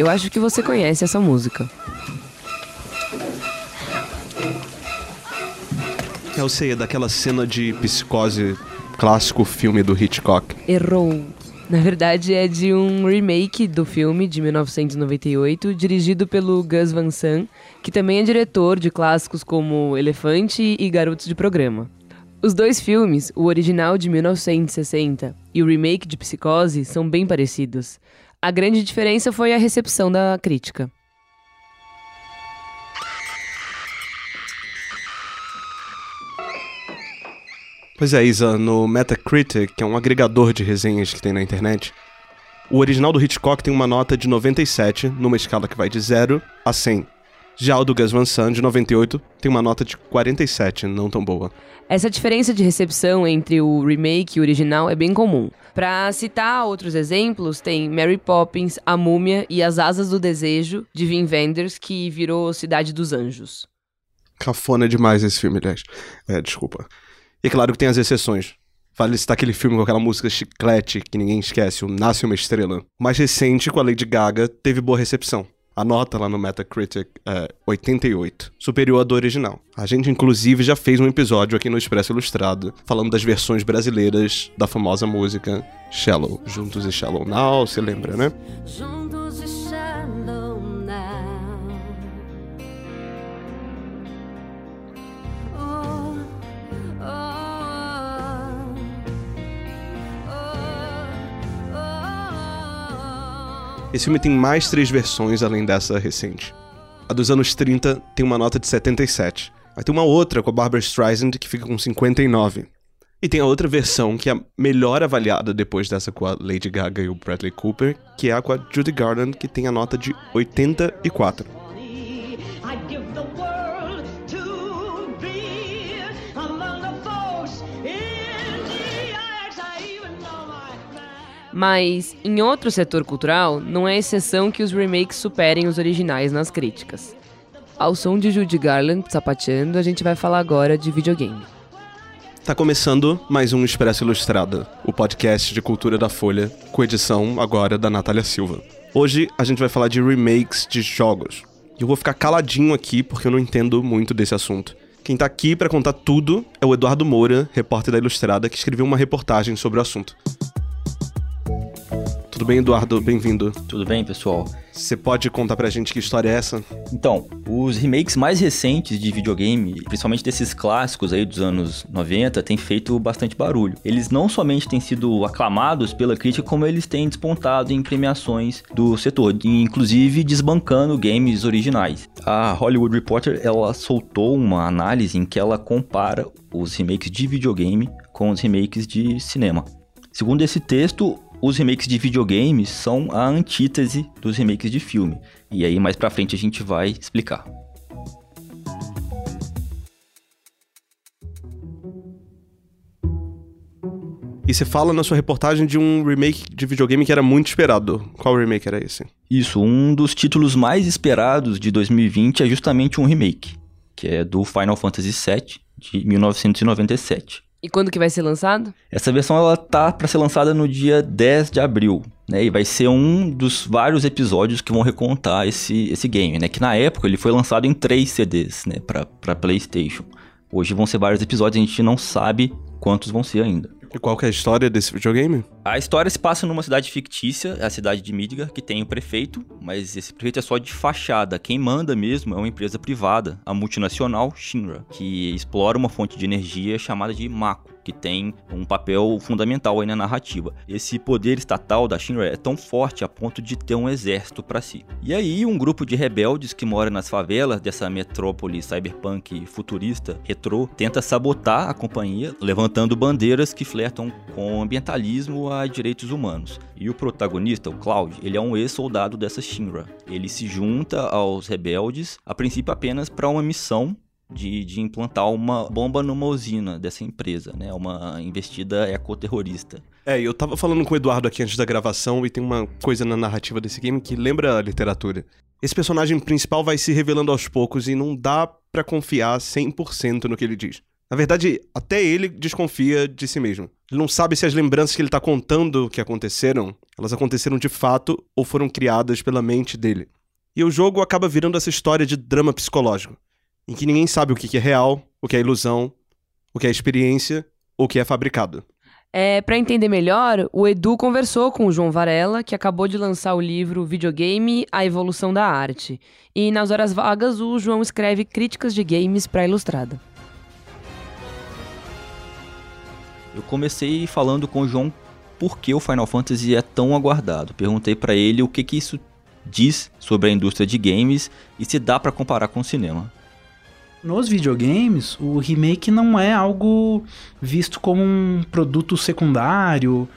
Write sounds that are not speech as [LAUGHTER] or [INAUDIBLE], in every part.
Eu acho que você conhece essa música. Eu sei, é daquela cena de psicose clássico filme do Hitchcock. Errou. Na verdade, é de um remake do filme de 1998, dirigido pelo Gus Van Sant, que também é diretor de clássicos como Elefante e Garotos de Programa. Os dois filmes, o original de 1960 e o remake de Psicose, são bem parecidos. A grande diferença foi a recepção da crítica. Pois é, Isa, no Metacritic, que é um agregador de resenhas que tem na internet, o original do Hitchcock tem uma nota de 97, numa escala que vai de 0 a 100. Já o do Gus Van Sant, de 98, tem uma nota de 47, não tão boa. Essa diferença de recepção entre o remake e o original é bem comum. Para citar outros exemplos, tem Mary Poppins, A Múmia e As Asas do Desejo, de Wim Wenders, que virou Cidade dos Anjos. Cafona demais esse filme, aliás. É, desculpa. E é claro que tem as exceções. Vale citar aquele filme com aquela música chiclete que ninguém esquece, o Nasce Uma Estrela. O mais recente, com a Lady Gaga, teve boa recepção. A nota lá no Metacritic é 88, superior à do original. A gente, inclusive, já fez um episódio aqui no Expresso Ilustrado falando das versões brasileiras da famosa música Shallow. Juntos e Shallow Now, você lembra, né? Esse filme tem mais três versões além dessa recente. A dos anos 30 tem uma nota de 77. Aí tem uma outra com a Barbara Streisand que fica com 59. E tem a outra versão que é melhor avaliada depois dessa com a Lady Gaga e o Bradley Cooper, que é a com a Judy Garland, que tem a nota de 84. Mas, em outro setor cultural, não é exceção que os remakes superem os originais nas críticas. Ao som de Judy Garland sapateando, a gente vai falar agora de videogame. Tá começando mais um Expresso Ilustrada, o podcast de cultura da Folha, com edição agora da Natália Silva. Hoje a gente vai falar de remakes de jogos. E eu vou ficar caladinho aqui porque eu não entendo muito desse assunto. Quem tá aqui para contar tudo é o Eduardo Moura, repórter da Ilustrada, que escreveu uma reportagem sobre o assunto. Tudo bem, Eduardo? Bem-vindo. Tudo bem, pessoal. Você pode contar pra gente que história é essa? Então, os remakes mais recentes de videogame, principalmente desses clássicos aí dos anos 90, têm feito bastante barulho. Eles não somente têm sido aclamados pela crítica, como eles têm despontado em premiações do setor, inclusive desbancando games originais. A Hollywood Reporter, ela soltou uma análise em que ela compara os remakes de videogame com os remakes de cinema. Segundo esse texto, os remakes de videogames são a antítese dos remakes de filme. E aí mais pra frente a gente vai explicar. E você fala na sua reportagem de um remake de videogame que era muito esperado. Qual remake era esse? Isso, um dos títulos mais esperados de 2020 é justamente um remake, que é do Final Fantasy VII de 1997. E quando que vai ser lançado? Essa versão ela tá para ser lançada no dia 10 de abril, né? E vai ser um dos vários episódios que vão recontar esse, esse game, né? Que na época ele foi lançado em três CDs, né? Para PlayStation. Hoje vão ser vários episódios, a gente não sabe quantos vão ser ainda. E qual que é a história desse videogame? A história se passa numa cidade fictícia, a cidade de Midgar, que tem o um prefeito, mas esse prefeito é só de fachada. Quem manda mesmo é uma empresa privada, a multinacional Shinra, que explora uma fonte de energia chamada de Mako que tem um papel fundamental aí na narrativa. Esse poder estatal da Shinra é tão forte a ponto de ter um exército para si. E aí, um grupo de rebeldes que mora nas favelas dessa metrópole cyberpunk futurista, retrô, tenta sabotar a companhia, levantando bandeiras que flertam com ambientalismo a direitos humanos. E o protagonista, o Cloud, ele é um ex-soldado dessa Shinra. Ele se junta aos rebeldes, a princípio apenas para uma missão de, de implantar uma bomba numa usina dessa empresa, né? Uma investida ecoterrorista. É, eu tava falando com o Eduardo aqui antes da gravação e tem uma coisa na narrativa desse game que lembra a literatura. Esse personagem principal vai se revelando aos poucos e não dá para confiar 100% no que ele diz. Na verdade, até ele desconfia de si mesmo. Ele não sabe se as lembranças que ele tá contando que aconteceram Elas aconteceram de fato ou foram criadas pela mente dele. E o jogo acaba virando essa história de drama psicológico, em que ninguém sabe o que é real, o que é ilusão, o que é experiência ou o que é fabricado. É, para entender melhor, o Edu conversou com o João Varela, que acabou de lançar o livro Videogame: A Evolução da Arte. E nas horas vagas, o João escreve críticas de games para Ilustrada. Eu comecei falando com o João por que o Final Fantasy é tão aguardado. Perguntei para ele o que, que isso diz sobre a indústria de games e se dá para comparar com o cinema. Nos videogames, o remake não é algo visto como um produto secundário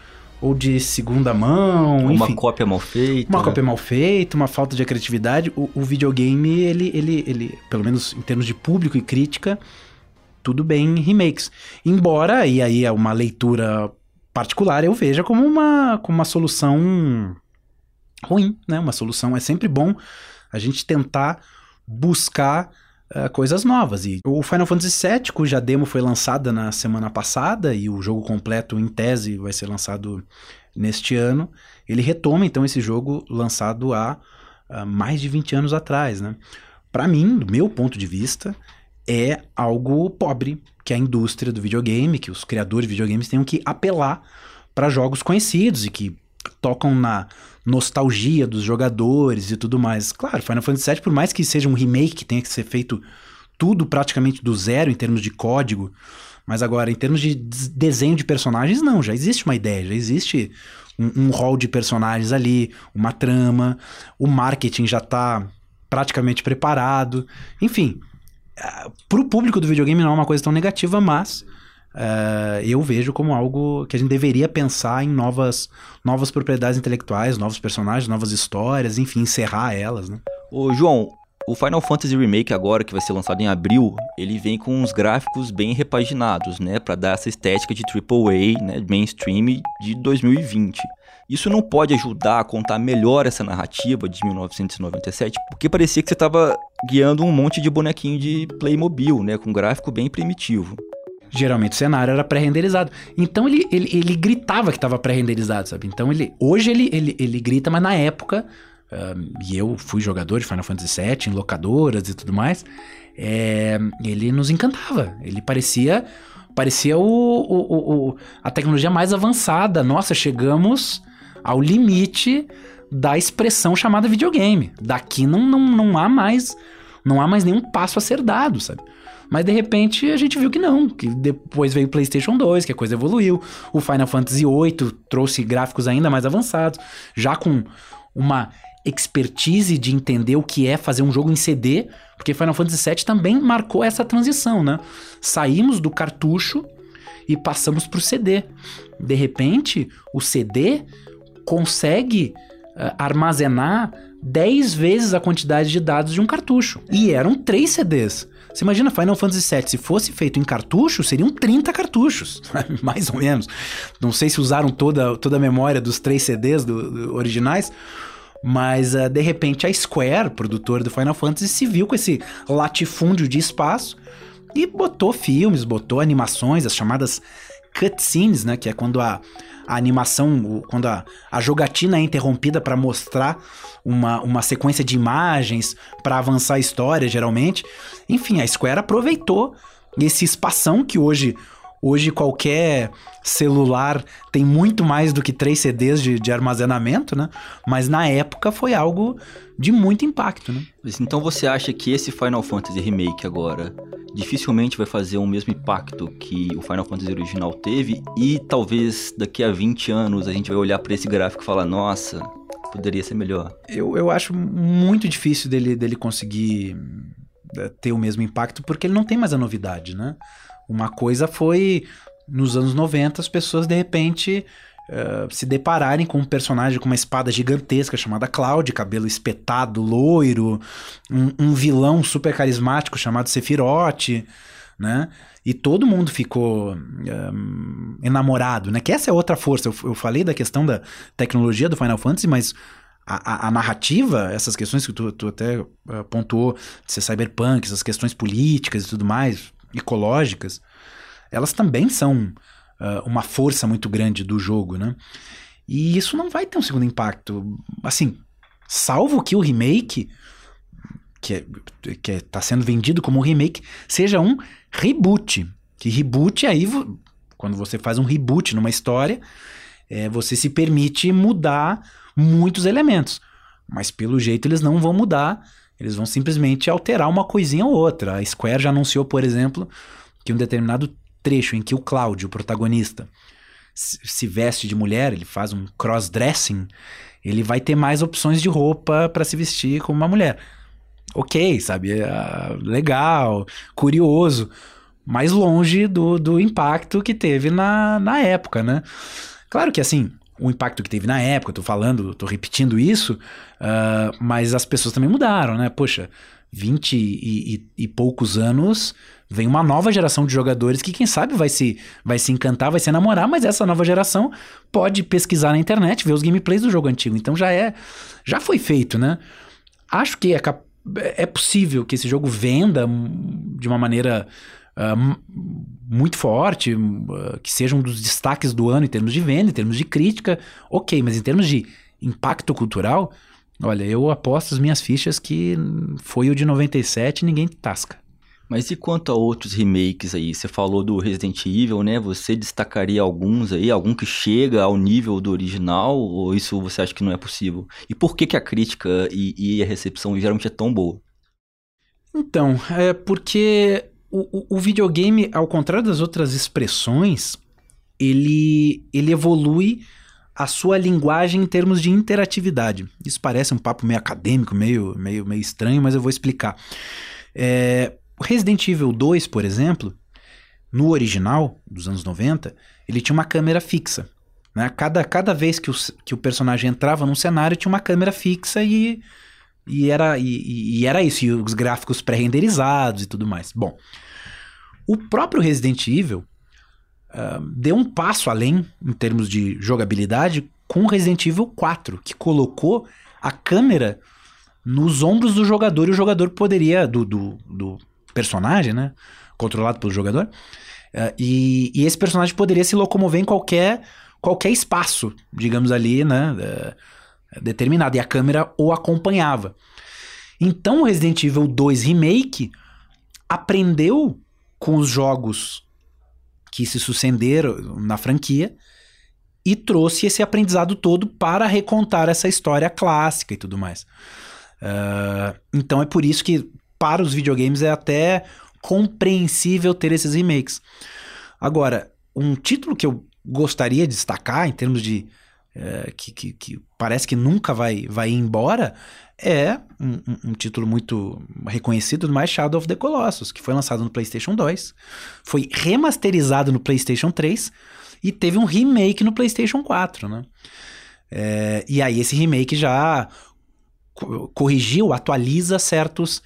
ou de segunda mão, uma enfim. cópia mal feita. Uma né? cópia mal feita, uma falta de criatividade. O, o, videogame, ele, ele, ele, pelo menos em termos de público e crítica, tudo bem em remakes. Embora, e aí é uma leitura particular, eu veja como uma, como uma solução ruim, né? Uma solução é sempre bom a gente tentar buscar uh, coisas novas. E o Final Fantasy VII, cuja demo foi lançada na semana passada e o jogo completo, em tese, vai ser lançado neste ano, ele retoma então esse jogo lançado há uh, mais de 20 anos atrás, né? Para mim, do meu ponto de vista, é algo pobre que a indústria do videogame, que os criadores de videogames tenham que apelar para jogos conhecidos e que tocam na nostalgia dos jogadores e tudo mais. Claro, Final Fantasy VII, por mais que seja um remake que tenha que ser feito tudo praticamente do zero em termos de código, mas agora em termos de desenho de personagens, não, já existe uma ideia, já existe um, um de personagens ali, uma trama, o marketing já está praticamente preparado, enfim. Para o público do videogame não é uma coisa tão negativa, mas Uh, eu vejo como algo que a gente deveria pensar em novas, novas propriedades intelectuais, novos personagens, novas histórias, enfim, encerrar elas, né? Ô, João, o Final Fantasy Remake agora, que vai ser lançado em abril, ele vem com uns gráficos bem repaginados, né, para dar essa estética de AAA, né, mainstream de 2020. Isso não pode ajudar a contar melhor essa narrativa de 1997, porque parecia que você estava guiando um monte de bonequinho de Playmobil, né, com gráfico bem primitivo geralmente o cenário era pré-renderizado. Então ele, ele, ele gritava que estava pré-renderizado, sabe? Então ele hoje ele, ele, ele grita, mas na época, uh, e eu fui jogador de Final Fantasy VII em locadoras e tudo mais, é, ele nos encantava. Ele parecia parecia o, o, o, a tecnologia mais avançada. Nossa, chegamos ao limite da expressão chamada videogame. Daqui não, não, não há mais não há mais nenhum passo a ser dado, sabe? Mas de repente a gente viu que não, que depois veio o PlayStation 2, que a coisa evoluiu. O Final Fantasy VIII trouxe gráficos ainda mais avançados, já com uma expertise de entender o que é fazer um jogo em CD, porque Final Fantasy VII também marcou essa transição, né? Saímos do cartucho e passamos para o CD. De repente, o CD consegue uh, armazenar 10 vezes a quantidade de dados de um cartucho. E eram 3 CDs. Você imagina Final Fantasy VII, se fosse feito em cartucho, seriam 30 cartuchos, [LAUGHS] mais ou menos. Não sei se usaram toda, toda a memória dos três CDs do, do originais, mas uh, de repente a Square, produtora do Final Fantasy, se viu com esse latifúndio de espaço e botou filmes, botou animações, as chamadas cutscenes, né? Que é quando a, a animação, quando a, a jogatina é interrompida para mostrar uma, uma sequência de imagens, para avançar a história, geralmente. Enfim, a Square aproveitou esse espação que hoje Hoje qualquer celular tem muito mais do que três CDs de, de, armazenamento, né? Mas na época foi algo de muito impacto, né? Então você acha que esse Final Fantasy Remake agora dificilmente vai fazer o mesmo impacto que o Final Fantasy original teve e talvez daqui a 20 anos a gente vai olhar para esse gráfico e falar, nossa, poderia ser melhor? Eu, eu acho muito difícil dele, dele conseguir eh, ter o mesmo impacto porque ele não tem mais a novidade, né? Uma coisa foi nos anos 90 as pessoas de repente uh, se depararem com um personagem com uma espada gigantesca chamada Cloud, cabelo espetado, loiro, um, um vilão super carismático chamado Sephiroth, né? E todo mundo ficou um, enamorado, né? Que essa é outra força. Eu, eu falei da questão da tecnologia do Final Fantasy, mas a, a, a, narrativa, essas questões que tu, tu até uh, pontuou, de ser cyberpunk, essas questões políticas e tudo mais, ecológicas, elas também são uh, uma força muito grande do jogo, né? E isso não vai ter um segundo impacto. Assim, salvo que o remake, que, é, que é, tá sendo vendido como um remake, seja um reboot. Que reboot aí, quando você faz um reboot numa história, é, você se permite mudar muitos elementos. Mas pelo jeito eles não vão mudar, eles vão simplesmente alterar uma coisinha ou outra. A Square já anunciou, por exemplo, que um determinado trecho em que o Cláudio, o protagonista, se veste de mulher, ele faz um cross-dressing, ele vai ter mais opções de roupa para se vestir como uma mulher. Ok, sabe? É, legal, curioso, mais longe do, do impacto que teve na, na época, né? Claro que assim, o impacto que teve na época, eu tô falando, tô repetindo isso, uh, mas as pessoas também mudaram, né? Poxa, 20 e, e, e, poucos anos, vem uma nova geração de jogadores que, quem sabe, vai se, vai se encantar, vai se enamorar, mas essa nova geração pode pesquisar na internet, ver os gameplays do jogo antigo. Então já é. Já foi feito, né? Acho que é, é possível que esse jogo venda de uma maneira. Uh, muito forte, uh, que seja um dos destaques do ano em termos de venda, em termos de crítica, ok, mas em termos de impacto cultural, Olha, eu aposto as minhas fichas que foi o de 97 e ninguém tasca. Mas e quanto a outros remakes aí? Você falou do Resident Evil, né? Você destacaria alguns aí? Algum que chega ao nível do original? Ou isso você acha que não é possível? E por que, que a crítica e, e a recepção geralmente é tão boa? Então, é porque o, o, videogame, ao contrário das outras expressões, ele, ele evolui a sua linguagem em termos de interatividade. Isso parece um papo meio acadêmico, meio, meio, meio estranho, mas eu vou explicar. É, Resident Evil 2, por exemplo, no original, dos anos 90, ele tinha uma câmera fixa. Né? Cada, cada vez que o, que o personagem entrava num cenário, tinha uma câmera fixa e, e, era, e, e era isso. E os gráficos pré-renderizados e tudo mais. Bom, o próprio Resident Evil deu um passo além em termos de jogabilidade com Resident Evil 4, que colocou a câmera nos ombros do jogador e o jogador poderia, do, do, do personagem, né? Controlado pelo jogador. Uh, e, e, esse personagem poderia se locomover em qualquer, qualquer espaço, digamos ali, né? Uh, determinado. E a câmera o acompanhava. Então o Resident Evil 2 Remake aprendeu com os jogos que se sucederam na franquia e trouxe esse aprendizado todo para recontar essa história clássica e tudo mais. Uh, então é por isso que para os videogames é até compreensível ter esses remakes. Agora, um título que eu gostaria de destacar em termos de uh, que, que, que, parece que nunca vai, vai embora é um, um, título muito reconhecido, mais Shadow of the Colossus, que foi lançado no PlayStation 2, foi remasterizado no PlayStation 3 e teve um remake no PlayStation 4, né? É, e aí esse remake já corrigiu, atualiza certos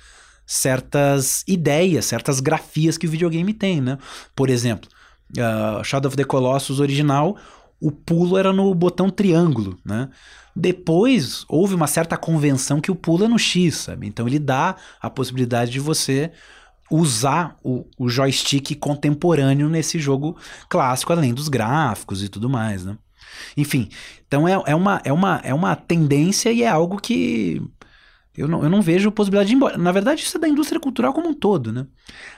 certas ideias, certas grafias que o videogame tem, né? Por exemplo, uh, Shadow of the Colossus original, o pulo era no botão triângulo, né? Depois houve uma certa convenção que o pulo é no X, sabe? Então ele dá a possibilidade de você usar o, o joystick contemporâneo nesse jogo clássico, além dos gráficos e tudo mais, né? Enfim, então é, é, uma, é, uma, é uma tendência e é algo que eu não, eu não vejo possibilidade de ir embora. Na verdade, isso é da indústria cultural como um todo, né?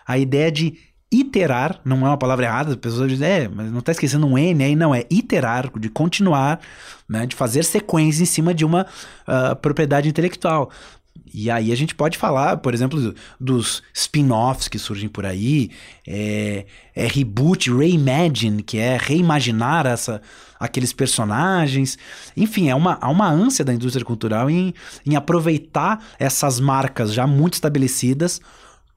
A ideia de iterar, não é uma palavra errada, as pessoas dizem, é, mas não está esquecendo um N aí, não, é iterar, de continuar, né, de fazer sequência em cima de uma uh, propriedade intelectual. E aí a gente pode falar, por exemplo, dos spin-offs que surgem por aí, é, é reboot, reimagine, que é reimaginar essa, aqueles personagens. Enfim, é uma, há uma ânsia da indústria cultural em, em aproveitar essas marcas já muito estabelecidas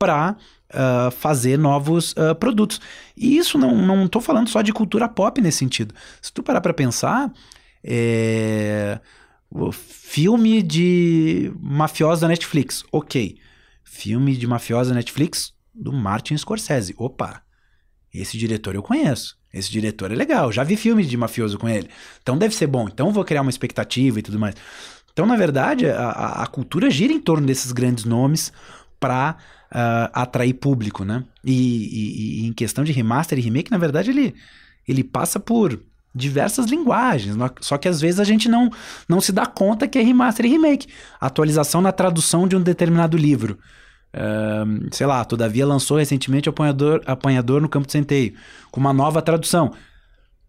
para uh, fazer novos uh, produtos. E isso não, não falando só de cultura pop nesse sentido. Se tu parar para pensar, é... filme de mafiosa da Netflix, ok. Filme de mafiosa da Netflix do Martin Scorsese. Opa, esse diretor eu conheço. Esse diretor é legal, já vi filmes de mafioso com ele. Então deve ser bom. Então vou criar uma expectativa e tudo mais. Então, na verdade, a, a cultura gira em torno desses grandes nomes para uh, atrair público, né? E, e, e, em questão de remaster e remake, na verdade, ele, ele passa por diversas linguagens. Só que às vezes a gente não, não se dá conta que é remaster e remake. Atualização na tradução de um determinado livro. Uh, sei lá, Todavia lançou recentemente Apanhador, Apanhador no Campo de Centeio, com uma nova tradução.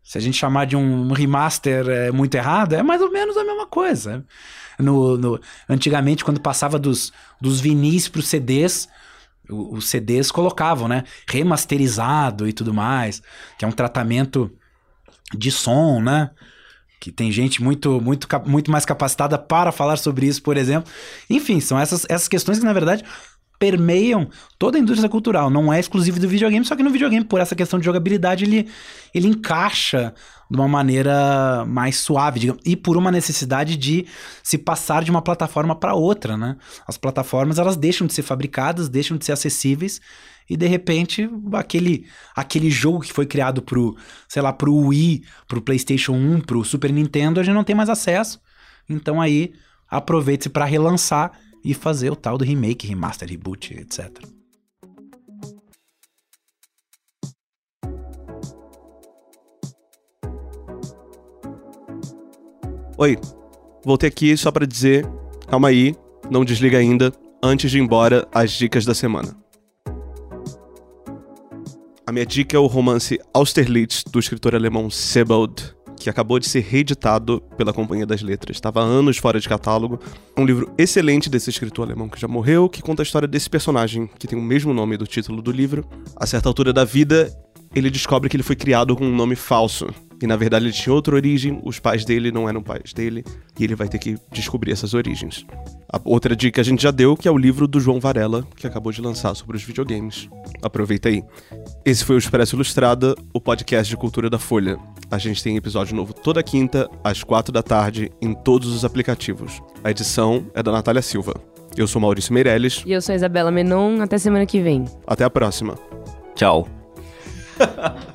Se a gente chamar de um remaster é, muito errado, é mais ou menos a mesma coisa. No, no antigamente, quando passava dos, dos vinis para os CDs, os CDs colocavam, né? Remasterizado e tudo mais, que é um tratamento de som, né? Que tem gente muito, muito, muito mais capacitada para falar sobre isso, por exemplo. Enfim, são essas, essas questões que, na verdade, permeiam toda a indústria cultural. Não é exclusivo do videogame, só que no videogame, por essa questão de jogabilidade, ele, ele encaixa de uma maneira mais suave, digamos, e por uma necessidade de se passar de uma plataforma para outra, né? As plataformas, elas deixam de ser fabricadas, deixam de ser acessíveis e de repente aquele aquele jogo que foi criado pro, sei lá, pro Wii, pro PlayStation 1, pro Super Nintendo, a gente não tem mais acesso. Então aí aproveite-se para relançar e fazer o tal do remake, remaster, reboot, etc. Oi, voltei aqui só para dizer, calma aí, não desliga ainda, antes de ir embora, as dicas da semana. A minha dica é o romance Austerlitz, do escritor alemão Sebald, que acabou de ser reeditado pela Companhia das Letras. Estava há anos fora de catálogo. É um livro excelente desse escritor alemão que já morreu, que conta a história desse personagem, que tem o mesmo nome do título do livro. A certa altura da vida, ele descobre que ele foi criado com um nome falso. E na verdade ele tinha outra origem, os pais dele não eram pais dele, e ele vai ter que descobrir essas origens. A outra dica a gente já deu, que é o livro do João Varela, que acabou de lançar sobre os videogames. Aproveita aí. Esse foi o Expresso Ilustrada, o podcast de cultura da Folha. A gente tem episódio novo toda quinta, às quatro da tarde, em todos os aplicativos. A edição é da Natália Silva. Eu sou Maurício Meirelles. E eu sou Isabela Menon. Até semana que vem. Até a próxima. Tchau. [LAUGHS]